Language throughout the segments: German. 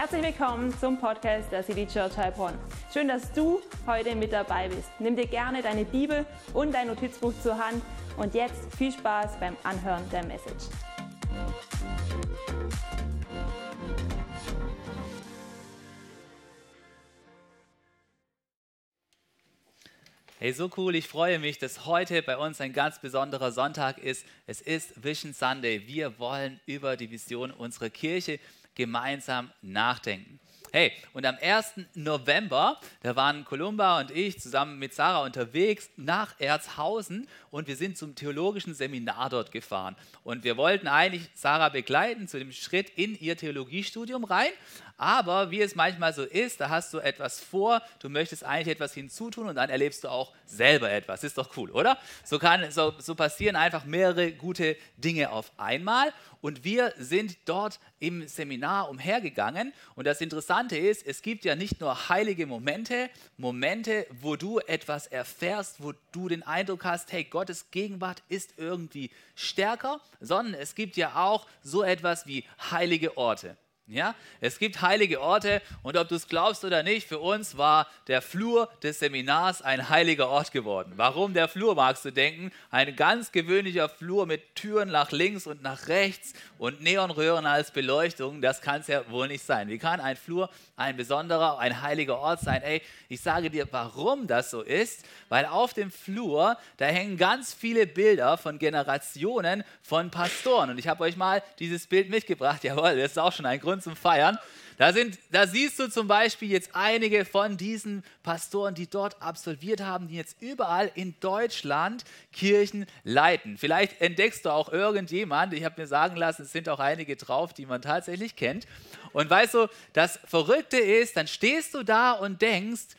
Herzlich willkommen zum Podcast der City Church Heilbronn. Schön, dass du heute mit dabei bist. Nimm dir gerne deine Bibel und dein Notizbuch zur Hand und jetzt viel Spaß beim Anhören der Message. Hey, so cool. Ich freue mich, dass heute bei uns ein ganz besonderer Sonntag ist. Es ist Vision Sunday. Wir wollen über die Vision unserer Kirche gemeinsam nachdenken. Hey, und am 1. November, da waren Columba und ich zusammen mit Sarah unterwegs nach Erzhausen und wir sind zum theologischen Seminar dort gefahren. Und wir wollten eigentlich Sarah begleiten zu dem Schritt in ihr Theologiestudium rein, aber wie es manchmal so ist, da hast du etwas vor, du möchtest eigentlich etwas hinzutun und dann erlebst du auch selber etwas. Ist doch cool, oder? So, kann, so, so passieren einfach mehrere gute Dinge auf einmal. Und wir sind dort im Seminar umhergegangen. Und das Interessante ist, es gibt ja nicht nur heilige Momente, Momente, wo du etwas erfährst, wo du den Eindruck hast, hey, Gottes Gegenwart ist irgendwie stärker, sondern es gibt ja auch so etwas wie heilige Orte. Ja, es gibt heilige Orte und ob du es glaubst oder nicht, für uns war der Flur des Seminars ein heiliger Ort geworden. Warum der Flur, magst du denken? Ein ganz gewöhnlicher Flur mit Türen nach links und nach rechts und Neonröhren als Beleuchtung, das kann es ja wohl nicht sein. Wie kann ein Flur ein besonderer, ein heiliger Ort sein? Ey, ich sage dir, warum das so ist, weil auf dem Flur, da hängen ganz viele Bilder von Generationen von Pastoren und ich habe euch mal dieses Bild mitgebracht. Jawohl, das ist auch schon ein Grund Aktion zum Feiern. Da, sind, da siehst du zum Beispiel jetzt einige von diesen Pastoren, die dort absolviert haben, die jetzt überall in Deutschland Kirchen leiten. Vielleicht entdeckst du auch irgendjemand, ich habe mir sagen lassen, es sind auch einige drauf, die man tatsächlich kennt. Und weißt du, das Verrückte ist, dann stehst du da und denkst,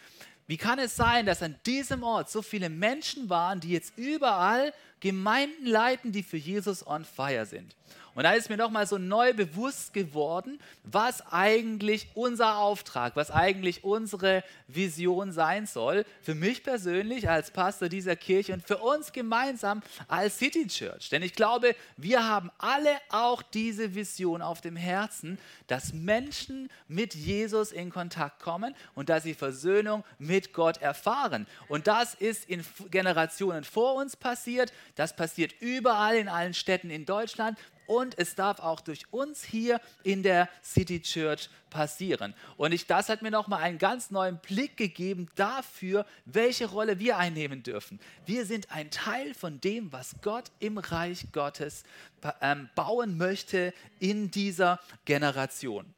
wie kann es sein, dass an diesem Ort so viele Menschen waren, die jetzt überall Gemeinden leiten, die für Jesus on fire sind? Und da ist mir nochmal so neu bewusst geworden, was eigentlich unser Auftrag, was eigentlich unsere Vision sein soll. Für mich persönlich als Pastor dieser Kirche und für uns gemeinsam als City Church. Denn ich glaube, wir haben alle auch diese Vision auf dem Herzen, dass Menschen mit Jesus in Kontakt kommen und dass sie Versöhnung mit Gott erfahren. Und das ist in Generationen vor uns passiert. Das passiert überall in allen Städten in Deutschland und es darf auch durch uns hier in der City Church passieren. Und ich, das hat mir nochmal einen ganz neuen Blick gegeben dafür, welche Rolle wir einnehmen dürfen. Wir sind ein Teil von dem, was Gott im Reich Gottes ähm, bauen möchte in dieser Generation.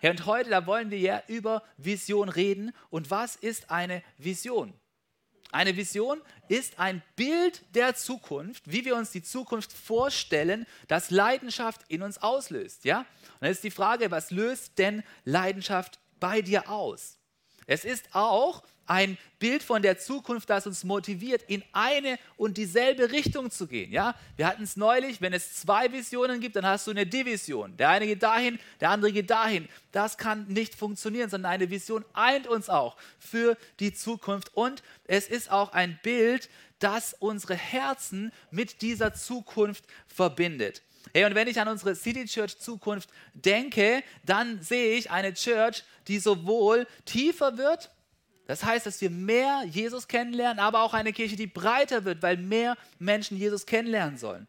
Ja, und heute, da wollen wir ja über Vision reden. Und was ist eine Vision? Eine Vision ist ein Bild der Zukunft, wie wir uns die Zukunft vorstellen, das Leidenschaft in uns auslöst. Ja? Und dann ist die Frage, was löst denn Leidenschaft bei dir aus? Es ist auch ein Bild von der Zukunft, das uns motiviert, in eine und dieselbe Richtung zu gehen. Ja? Wir hatten es neulich, wenn es zwei Visionen gibt, dann hast du eine Division. Der eine geht dahin, der andere geht dahin. Das kann nicht funktionieren, sondern eine Vision eint uns auch für die Zukunft. Und es ist auch ein Bild, das unsere Herzen mit dieser Zukunft verbindet. Hey, und wenn ich an unsere City Church Zukunft denke, dann sehe ich eine Church, die sowohl tiefer wird, das heißt, dass wir mehr Jesus kennenlernen, aber auch eine Kirche, die breiter wird, weil mehr Menschen Jesus kennenlernen sollen.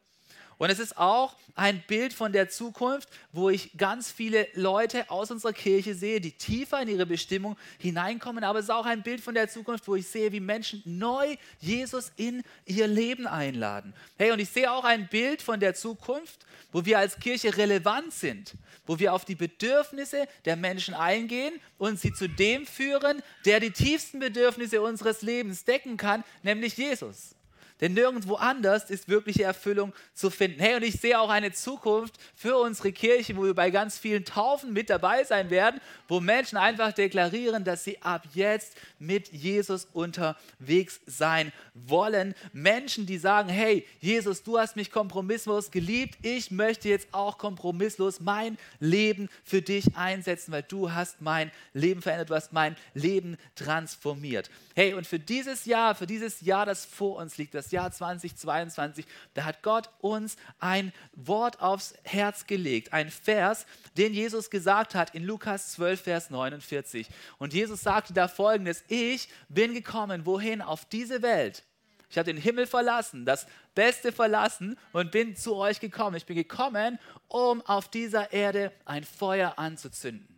Und es ist auch ein Bild von der Zukunft, wo ich ganz viele Leute aus unserer Kirche sehe, die tiefer in ihre Bestimmung hineinkommen. Aber es ist auch ein Bild von der Zukunft, wo ich sehe, wie Menschen neu Jesus in ihr Leben einladen. Hey, und ich sehe auch ein Bild von der Zukunft, wo wir als Kirche relevant sind, wo wir auf die Bedürfnisse der Menschen eingehen und sie zu dem führen, der die tiefsten Bedürfnisse unseres Lebens decken kann, nämlich Jesus. Denn nirgendwo anders ist wirkliche Erfüllung zu finden. Hey, und ich sehe auch eine Zukunft für unsere Kirche, wo wir bei ganz vielen Taufen mit dabei sein werden, wo Menschen einfach deklarieren, dass sie ab jetzt mit Jesus unterwegs sein wollen. Menschen, die sagen, hey, Jesus, du hast mich kompromisslos geliebt, ich möchte jetzt auch kompromisslos mein Leben für dich einsetzen, weil du hast mein Leben verändert, du hast mein Leben transformiert. Hey, und für dieses Jahr, für dieses Jahr, das vor uns liegt, das das Jahr 2022, da hat Gott uns ein Wort aufs Herz gelegt, ein Vers, den Jesus gesagt hat in Lukas 12, Vers 49. Und Jesus sagte da folgendes, ich bin gekommen, wohin? Auf diese Welt. Ich habe den Himmel verlassen, das Beste verlassen und bin zu euch gekommen. Ich bin gekommen, um auf dieser Erde ein Feuer anzuzünden.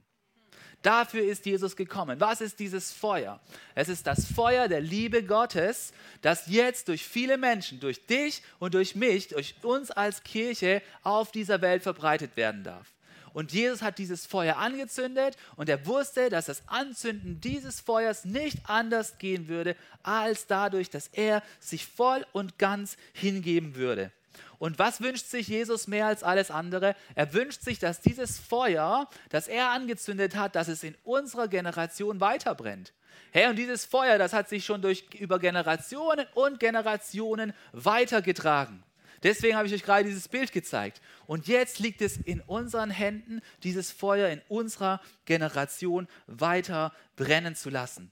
Dafür ist Jesus gekommen. Was ist dieses Feuer? Es ist das Feuer der Liebe Gottes, das jetzt durch viele Menschen, durch dich und durch mich, durch uns als Kirche auf dieser Welt verbreitet werden darf. Und Jesus hat dieses Feuer angezündet und er wusste, dass das Anzünden dieses Feuers nicht anders gehen würde, als dadurch, dass er sich voll und ganz hingeben würde. Und was wünscht sich Jesus mehr als alles andere? Er wünscht sich, dass dieses Feuer, das er angezündet hat, dass es in unserer Generation weiterbrennt. Hey, und dieses Feuer, das hat sich schon durch, über Generationen und Generationen weitergetragen. Deswegen habe ich euch gerade dieses Bild gezeigt. Und jetzt liegt es in unseren Händen, dieses Feuer in unserer Generation weiter brennen zu lassen.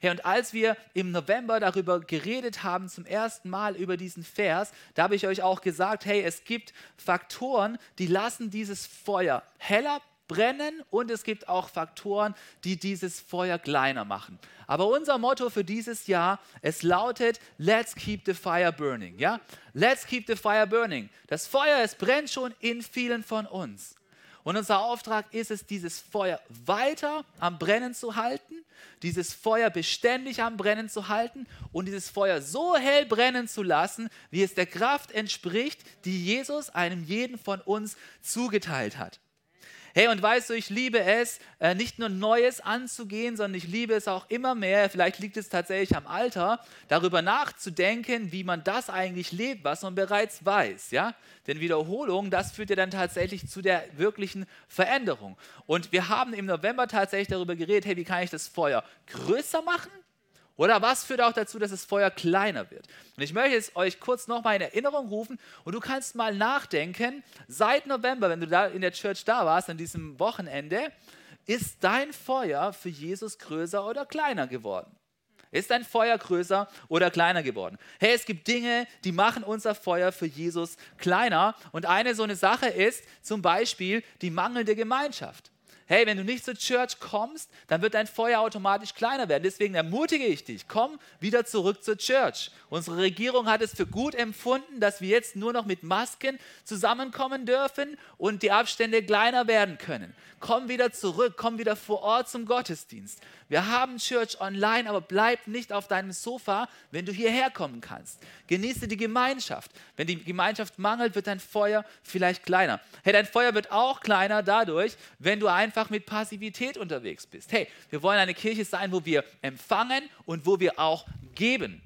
Hey, und als wir im November darüber geredet haben, zum ersten Mal über diesen Vers, da habe ich euch auch gesagt, hey, es gibt Faktoren, die lassen dieses Feuer heller brennen und es gibt auch Faktoren, die dieses Feuer kleiner machen. Aber unser Motto für dieses Jahr, es lautet, let's keep the fire burning. Ja? Let's keep the fire burning. Das Feuer, es brennt schon in vielen von uns. Und unser Auftrag ist es, dieses Feuer weiter am Brennen zu halten, dieses Feuer beständig am Brennen zu halten und dieses Feuer so hell brennen zu lassen, wie es der Kraft entspricht, die Jesus einem jeden von uns zugeteilt hat. Hey, und weißt du, ich liebe es, äh, nicht nur Neues anzugehen, sondern ich liebe es auch immer mehr, vielleicht liegt es tatsächlich am Alter, darüber nachzudenken, wie man das eigentlich lebt, was man bereits weiß. Ja? Denn Wiederholung, das führt ja dann tatsächlich zu der wirklichen Veränderung. Und wir haben im November tatsächlich darüber geredet, hey, wie kann ich das Feuer größer machen? Oder was führt auch dazu, dass das Feuer kleiner wird? Und ich möchte es euch kurz nochmal in Erinnerung rufen und du kannst mal nachdenken, seit November, wenn du da in der Church da warst, an diesem Wochenende, ist dein Feuer für Jesus größer oder kleiner geworden? Ist dein Feuer größer oder kleiner geworden? Hey, es gibt Dinge, die machen unser Feuer für Jesus kleiner. Und eine so eine Sache ist zum Beispiel die mangelnde Gemeinschaft. Hey, wenn du nicht zur Church kommst, dann wird dein Feuer automatisch kleiner werden. Deswegen ermutige ich dich, komm wieder zurück zur Church. Unsere Regierung hat es für gut empfunden, dass wir jetzt nur noch mit Masken zusammenkommen dürfen und die Abstände kleiner werden können. Komm wieder zurück, komm wieder vor Ort zum Gottesdienst. Wir haben Church online, aber bleib nicht auf deinem Sofa, wenn du hierher kommen kannst. Genieße die Gemeinschaft. Wenn die Gemeinschaft mangelt, wird dein Feuer vielleicht kleiner. Hey, dein Feuer wird auch kleiner dadurch, wenn du einfach mit Passivität unterwegs bist. Hey, wir wollen eine Kirche sein, wo wir empfangen und wo wir auch geben.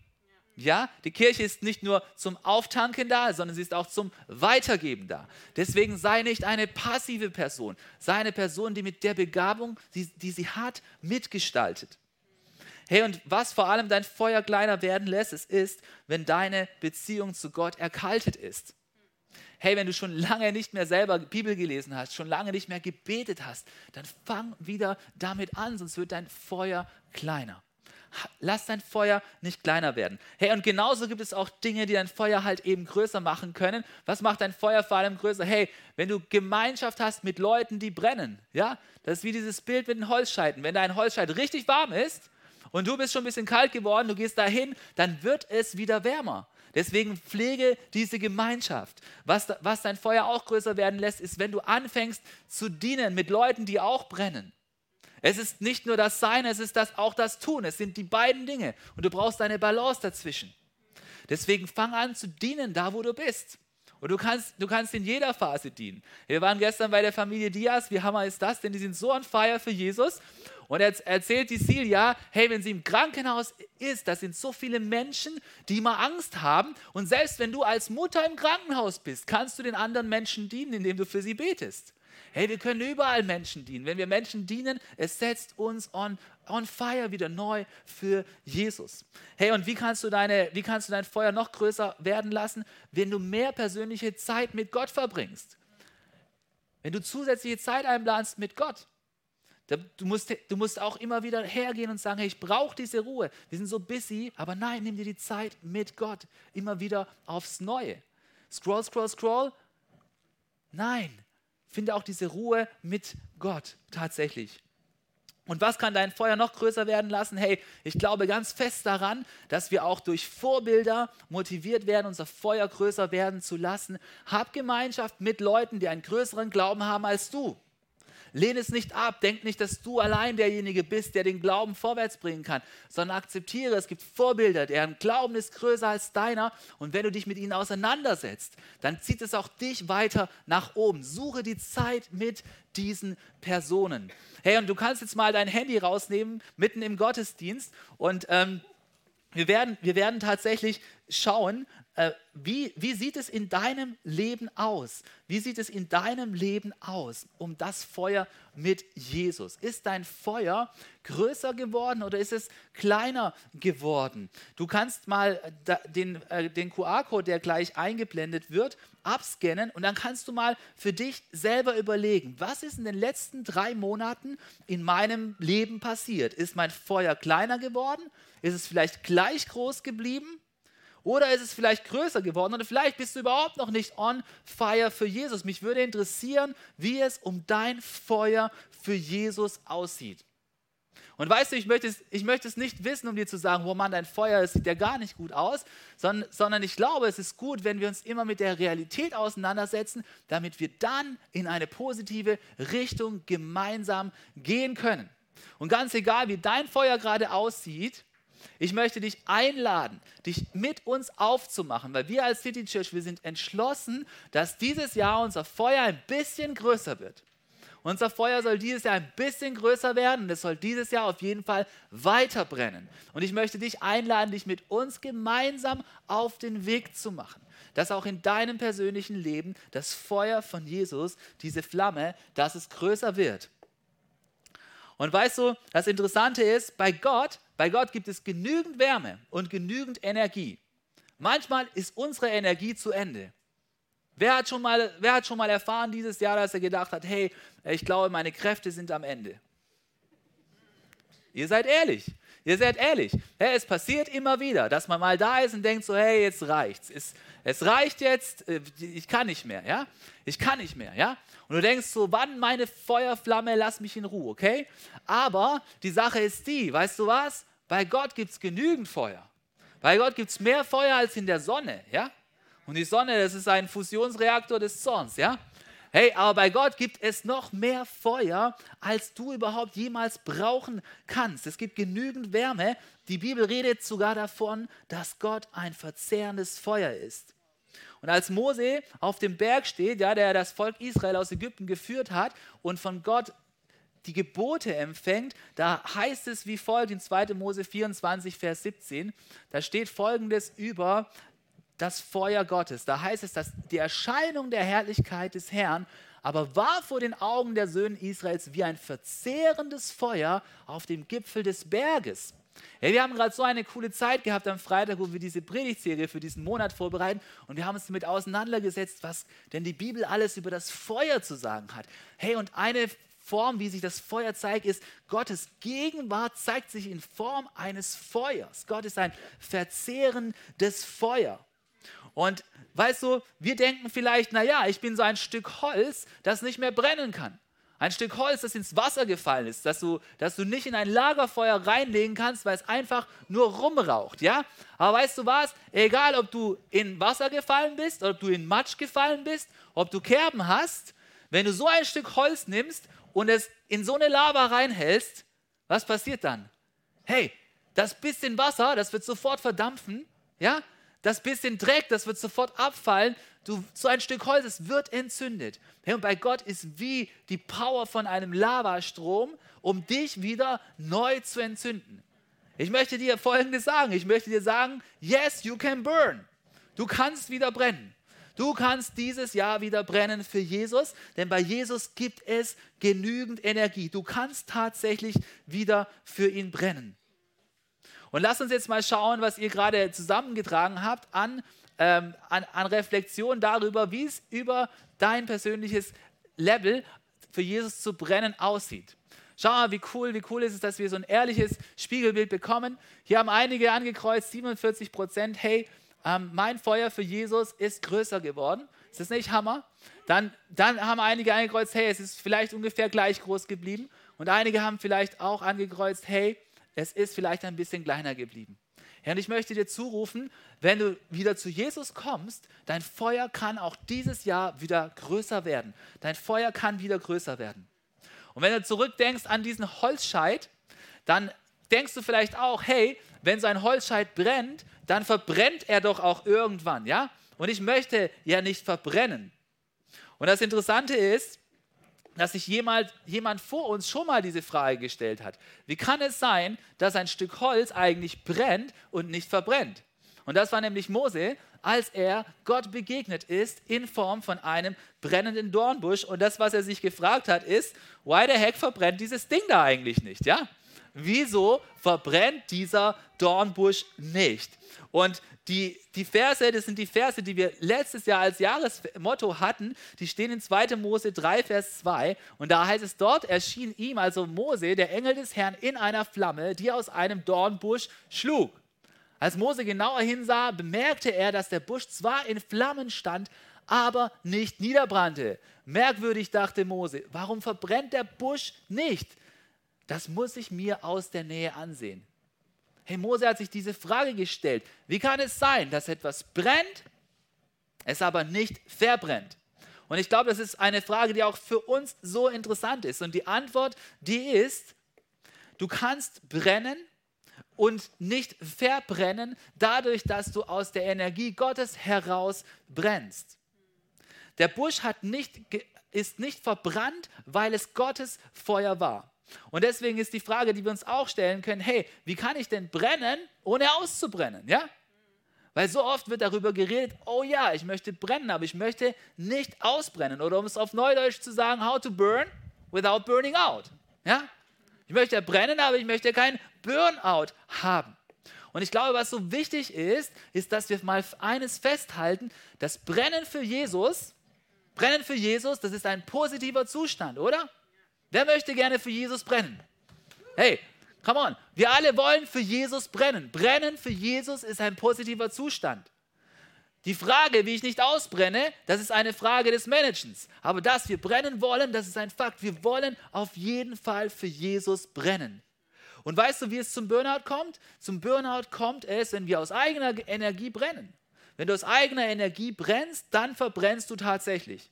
Ja, die Kirche ist nicht nur zum Auftanken da, sondern sie ist auch zum Weitergeben da. Deswegen sei nicht eine passive Person, sei eine Person, die mit der Begabung, die, die sie hat, mitgestaltet. Hey, und was vor allem dein Feuer kleiner werden lässt, es ist, wenn deine Beziehung zu Gott erkaltet ist. Hey, wenn du schon lange nicht mehr selber Bibel gelesen hast, schon lange nicht mehr gebetet hast, dann fang wieder damit an, sonst wird dein Feuer kleiner. Lass dein Feuer nicht kleiner werden. Hey, und genauso gibt es auch Dinge, die dein Feuer halt eben größer machen können. Was macht dein Feuer vor allem größer? Hey, wenn du Gemeinschaft hast mit Leuten, die brennen, ja, das ist wie dieses Bild mit den Holzscheiten. Wenn dein Holzscheit richtig warm ist und du bist schon ein bisschen kalt geworden, du gehst dahin, dann wird es wieder wärmer. Deswegen pflege diese Gemeinschaft. Was, was dein Feuer auch größer werden lässt, ist, wenn du anfängst zu dienen mit Leuten, die auch brennen. Es ist nicht nur das Sein, es ist das, auch das Tun. Es sind die beiden Dinge. Und du brauchst eine Balance dazwischen. Deswegen fang an zu dienen, da wo du bist. Und du kannst, du kannst in jeder Phase dienen. Wir waren gestern bei der Familie Diaz. Wie hammer ist das? Denn die sind so on fire für Jesus. Und er erzählt die Silja, hey, wenn sie im Krankenhaus ist, das sind so viele Menschen, die immer Angst haben. Und selbst wenn du als Mutter im Krankenhaus bist, kannst du den anderen Menschen dienen, indem du für sie betest. Hey, wir können überall Menschen dienen. Wenn wir Menschen dienen, es setzt uns on, on fire wieder neu für Jesus. Hey, und wie kannst, du deine, wie kannst du dein Feuer noch größer werden lassen, wenn du mehr persönliche Zeit mit Gott verbringst? Wenn du zusätzliche Zeit einplanst mit Gott. Du musst, du musst auch immer wieder hergehen und sagen, hey, ich brauche diese Ruhe. Wir sind so busy, aber nein, nimm dir die Zeit mit Gott. Immer wieder aufs Neue. Scroll, scroll, scroll. Nein, finde auch diese Ruhe mit Gott tatsächlich. Und was kann dein Feuer noch größer werden lassen? Hey, ich glaube ganz fest daran, dass wir auch durch Vorbilder motiviert werden, unser Feuer größer werden zu lassen. Hab Gemeinschaft mit Leuten, die einen größeren Glauben haben als du. Lehne es nicht ab, denk nicht, dass du allein derjenige bist, der den Glauben vorwärts bringen kann, sondern akzeptiere, es gibt Vorbilder, deren Glauben ist größer als deiner und wenn du dich mit ihnen auseinandersetzt, dann zieht es auch dich weiter nach oben. Suche die Zeit mit diesen Personen. Hey, und du kannst jetzt mal dein Handy rausnehmen, mitten im Gottesdienst und ähm, wir werden, wir werden tatsächlich schauen, wie, wie sieht es in deinem Leben aus? Wie sieht es in deinem Leben aus um das Feuer mit Jesus? Ist dein Feuer größer geworden oder ist es kleiner geworden? Du kannst mal den, äh, den QR-Code, der gleich eingeblendet wird, abscannen und dann kannst du mal für dich selber überlegen, was ist in den letzten drei Monaten in meinem Leben passiert? Ist mein Feuer kleiner geworden? Ist es vielleicht gleich groß geblieben? Oder ist es vielleicht größer geworden? Oder vielleicht bist du überhaupt noch nicht on fire für Jesus. Mich würde interessieren, wie es um dein Feuer für Jesus aussieht. Und weißt du, ich möchte, es, ich möchte es nicht wissen, um dir zu sagen, wo oh man dein Feuer ist, sieht ja gar nicht gut aus, sondern, sondern ich glaube, es ist gut, wenn wir uns immer mit der Realität auseinandersetzen, damit wir dann in eine positive Richtung gemeinsam gehen können. Und ganz egal, wie dein Feuer gerade aussieht, ich möchte dich einladen, dich mit uns aufzumachen, weil wir als City Church, wir sind entschlossen, dass dieses Jahr unser Feuer ein bisschen größer wird. Unser Feuer soll dieses Jahr ein bisschen größer werden und es soll dieses Jahr auf jeden Fall weiter brennen. Und ich möchte dich einladen, dich mit uns gemeinsam auf den Weg zu machen. Dass auch in deinem persönlichen Leben das Feuer von Jesus, diese Flamme, dass es größer wird. Und weißt du, das Interessante ist, bei Gott bei Gott gibt es genügend Wärme und genügend Energie. Manchmal ist unsere Energie zu Ende. Wer hat, schon mal, wer hat schon mal erfahren dieses Jahr, dass er gedacht hat, hey, ich glaube, meine Kräfte sind am Ende? Ihr seid ehrlich. Ihr seid ehrlich. Hey, es passiert immer wieder, dass man mal da ist und denkt so, hey, jetzt reicht's. Es, es reicht jetzt, äh, ich kann nicht mehr, ja? Ich kann nicht mehr, ja? Und du denkst so, wann meine Feuerflamme, lass mich in Ruhe, okay? Aber die Sache ist die, weißt du was? Bei Gott gibt es genügend Feuer. Bei Gott gibt es mehr Feuer als in der Sonne, ja? Und die Sonne, das ist ein Fusionsreaktor des Zorns, ja? Hey, aber bei Gott gibt es noch mehr Feuer, als du überhaupt jemals brauchen kannst. Es gibt genügend Wärme. Die Bibel redet sogar davon, dass Gott ein verzehrendes Feuer ist. Und als Mose auf dem Berg steht, ja, der das Volk Israel aus Ägypten geführt hat und von Gott die Gebote empfängt, da heißt es wie folgt in 2. Mose 24, Vers 17, da steht folgendes über das Feuer Gottes. Da heißt es, dass die Erscheinung der Herrlichkeit des Herrn aber war vor den Augen der Söhne Israels wie ein verzehrendes Feuer auf dem Gipfel des Berges. Hey, wir haben gerade so eine coole Zeit gehabt am Freitag, wo wir diese Predigtserie für diesen Monat vorbereiten und wir haben uns damit auseinandergesetzt, was denn die Bibel alles über das Feuer zu sagen hat. Hey, und eine Form, wie sich das Feuer zeigt, ist, Gottes Gegenwart zeigt sich in Form eines Feuers. Gott ist ein verzehrendes Feuer. Und weißt du, wir denken vielleicht, naja, ich bin so ein Stück Holz, das nicht mehr brennen kann. Ein Stück Holz, das ins Wasser gefallen ist, dass du, dass du nicht in ein Lagerfeuer reinlegen kannst, weil es einfach nur rumraucht, ja? Aber weißt du was? Egal, ob du in Wasser gefallen bist, ob du in Matsch gefallen bist, ob du Kerben hast, wenn du so ein Stück Holz nimmst und es in so eine Lava reinhältst, was passiert dann? Hey, das bisschen Wasser, das wird sofort verdampfen, ja? Das bisschen Dreck, das wird sofort abfallen. Du, so ein Stück Holz, es wird entzündet. Hey, und bei Gott ist wie die Power von einem Lavastrom, um dich wieder neu zu entzünden. Ich möchte dir Folgendes sagen. Ich möchte dir sagen, yes, you can burn. Du kannst wieder brennen. Du kannst dieses Jahr wieder brennen für Jesus, denn bei Jesus gibt es genügend Energie. Du kannst tatsächlich wieder für ihn brennen. Und lass uns jetzt mal schauen, was ihr gerade zusammengetragen habt an, ähm, an, an Reflexion darüber, wie es über dein persönliches Level für Jesus zu brennen aussieht. Schau mal, wie cool, wie cool ist es, dass wir so ein ehrliches Spiegelbild bekommen. Hier haben einige angekreuzt, 47 Prozent. Hey, ähm, mein Feuer für Jesus ist größer geworden. Ist das nicht Hammer? Dann, dann haben einige angekreuzt, hey, es ist vielleicht ungefähr gleich groß geblieben. Und einige haben vielleicht auch angekreuzt, hey, es ist vielleicht ein bisschen kleiner geblieben. Ja, und ich möchte dir zurufen, wenn du wieder zu Jesus kommst, dein Feuer kann auch dieses Jahr wieder größer werden. Dein Feuer kann wieder größer werden. Und wenn du zurückdenkst an diesen Holzscheit, dann denkst du vielleicht auch, hey, wenn so ein Holzscheit brennt, dann verbrennt er doch auch irgendwann, ja? Und ich möchte ja nicht verbrennen. Und das Interessante ist, dass sich jemand, jemand vor uns schon mal diese Frage gestellt hat. Wie kann es sein, dass ein Stück Holz eigentlich brennt und nicht verbrennt? Und das war nämlich Mose, als er Gott begegnet ist in Form von einem brennenden Dornbusch. Und das, was er sich gefragt hat, ist, why the heck verbrennt dieses Ding da eigentlich nicht? Ja? Wieso verbrennt dieser Dornbusch nicht? Und die, die Verse, das sind die Verse, die wir letztes Jahr als Jahresmotto hatten, die stehen in 2. Mose 3, Vers 2. Und da heißt es, dort erschien ihm, also Mose, der Engel des Herrn in einer Flamme, die aus einem Dornbusch schlug. Als Mose genauer hinsah, bemerkte er, dass der Busch zwar in Flammen stand, aber nicht niederbrannte. Merkwürdig dachte Mose, warum verbrennt der Busch nicht? Das muss ich mir aus der Nähe ansehen. Hey, Mose hat sich diese Frage gestellt. Wie kann es sein, dass etwas brennt, es aber nicht verbrennt? Und ich glaube, das ist eine Frage, die auch für uns so interessant ist. Und die Antwort, die ist, du kannst brennen und nicht verbrennen, dadurch, dass du aus der Energie Gottes heraus brennst. Der Busch nicht, ist nicht verbrannt, weil es Gottes Feuer war. Und deswegen ist die Frage, die wir uns auch stellen können, hey, wie kann ich denn brennen, ohne auszubrennen? Ja? Weil so oft wird darüber geredet, oh ja, ich möchte brennen, aber ich möchte nicht ausbrennen. Oder um es auf Neudeutsch zu sagen, how to burn without burning out. Ja? Ich möchte brennen, aber ich möchte kein Burnout haben. Und ich glaube, was so wichtig ist, ist, dass wir mal eines festhalten, das Brennen für Jesus, Brennen für Jesus, das ist ein positiver Zustand, oder? Wer möchte gerne für Jesus brennen? Hey, come on. Wir alle wollen für Jesus brennen. Brennen für Jesus ist ein positiver Zustand. Die Frage, wie ich nicht ausbrenne, das ist eine Frage des Managens. Aber dass wir brennen wollen, das ist ein Fakt. Wir wollen auf jeden Fall für Jesus brennen. Und weißt du, wie es zum Burnout kommt? Zum Burnout kommt es, wenn wir aus eigener Energie brennen. Wenn du aus eigener Energie brennst, dann verbrennst du tatsächlich.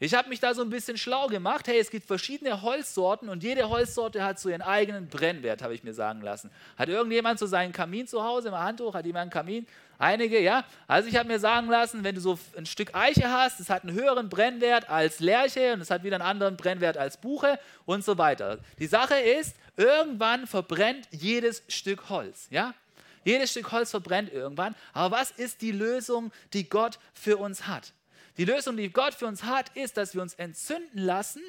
Ich habe mich da so ein bisschen schlau gemacht. Hey, es gibt verschiedene Holzsorten und jede Holzsorte hat so ihren eigenen Brennwert, habe ich mir sagen lassen. Hat irgendjemand so seinen Kamin zu Hause im Handtuch? Hat jemand einen Kamin? Einige, ja. Also ich habe mir sagen lassen, wenn du so ein Stück Eiche hast, es hat einen höheren Brennwert als Lärche und es hat wieder einen anderen Brennwert als Buche und so weiter. Die Sache ist, irgendwann verbrennt jedes Stück Holz, ja. Jedes Stück Holz verbrennt irgendwann. Aber was ist die Lösung, die Gott für uns hat? Die Lösung, die Gott für uns hat, ist, dass wir uns entzünden lassen,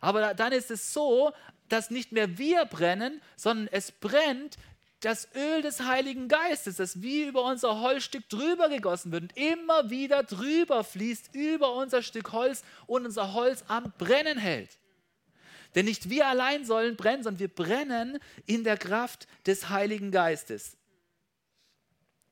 aber dann ist es so, dass nicht mehr wir brennen, sondern es brennt das Öl des Heiligen Geistes, das wie über unser Holzstück drüber gegossen wird und immer wieder drüber fließt über unser Stück Holz und unser Holz am Brennen hält. Denn nicht wir allein sollen brennen, sondern wir brennen in der Kraft des Heiligen Geistes.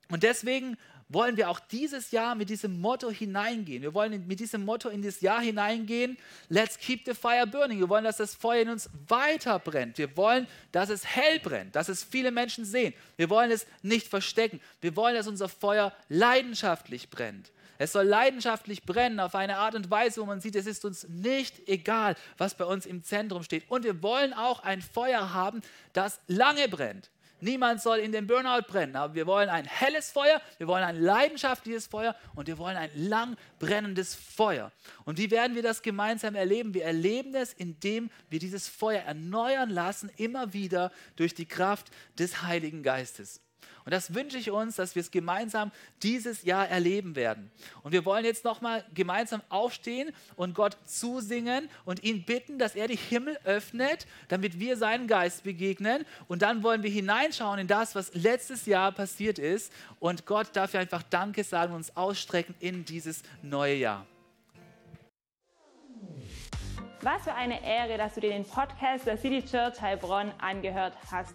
Und deswegen wollen wir auch dieses Jahr mit diesem Motto hineingehen. Wir wollen mit diesem Motto in das Jahr hineingehen. Let's keep the fire burning. Wir wollen, dass das Feuer in uns weiter brennt. Wir wollen, dass es hell brennt, dass es viele Menschen sehen. Wir wollen es nicht verstecken. Wir wollen, dass unser Feuer leidenschaftlich brennt. Es soll leidenschaftlich brennen auf eine Art und Weise, wo man sieht, es ist uns nicht egal, was bei uns im Zentrum steht. Und wir wollen auch ein Feuer haben, das lange brennt. Niemand soll in den Burnout brennen, aber wir wollen ein helles Feuer, wir wollen ein leidenschaftliches Feuer und wir wollen ein lang brennendes Feuer. Und wie werden wir das gemeinsam erleben? Wir erleben es, indem wir dieses Feuer erneuern lassen, immer wieder durch die Kraft des Heiligen Geistes. Und das wünsche ich uns, dass wir es gemeinsam dieses Jahr erleben werden. Und wir wollen jetzt nochmal gemeinsam aufstehen und Gott zusingen und ihn bitten, dass er die Himmel öffnet, damit wir seinen Geist begegnen. Und dann wollen wir hineinschauen in das, was letztes Jahr passiert ist. Und Gott dafür einfach Danke sagen und uns ausstrecken in dieses neue Jahr. Was für eine Ehre, dass du dir den Podcast der City Church Heilbronn angehört hast.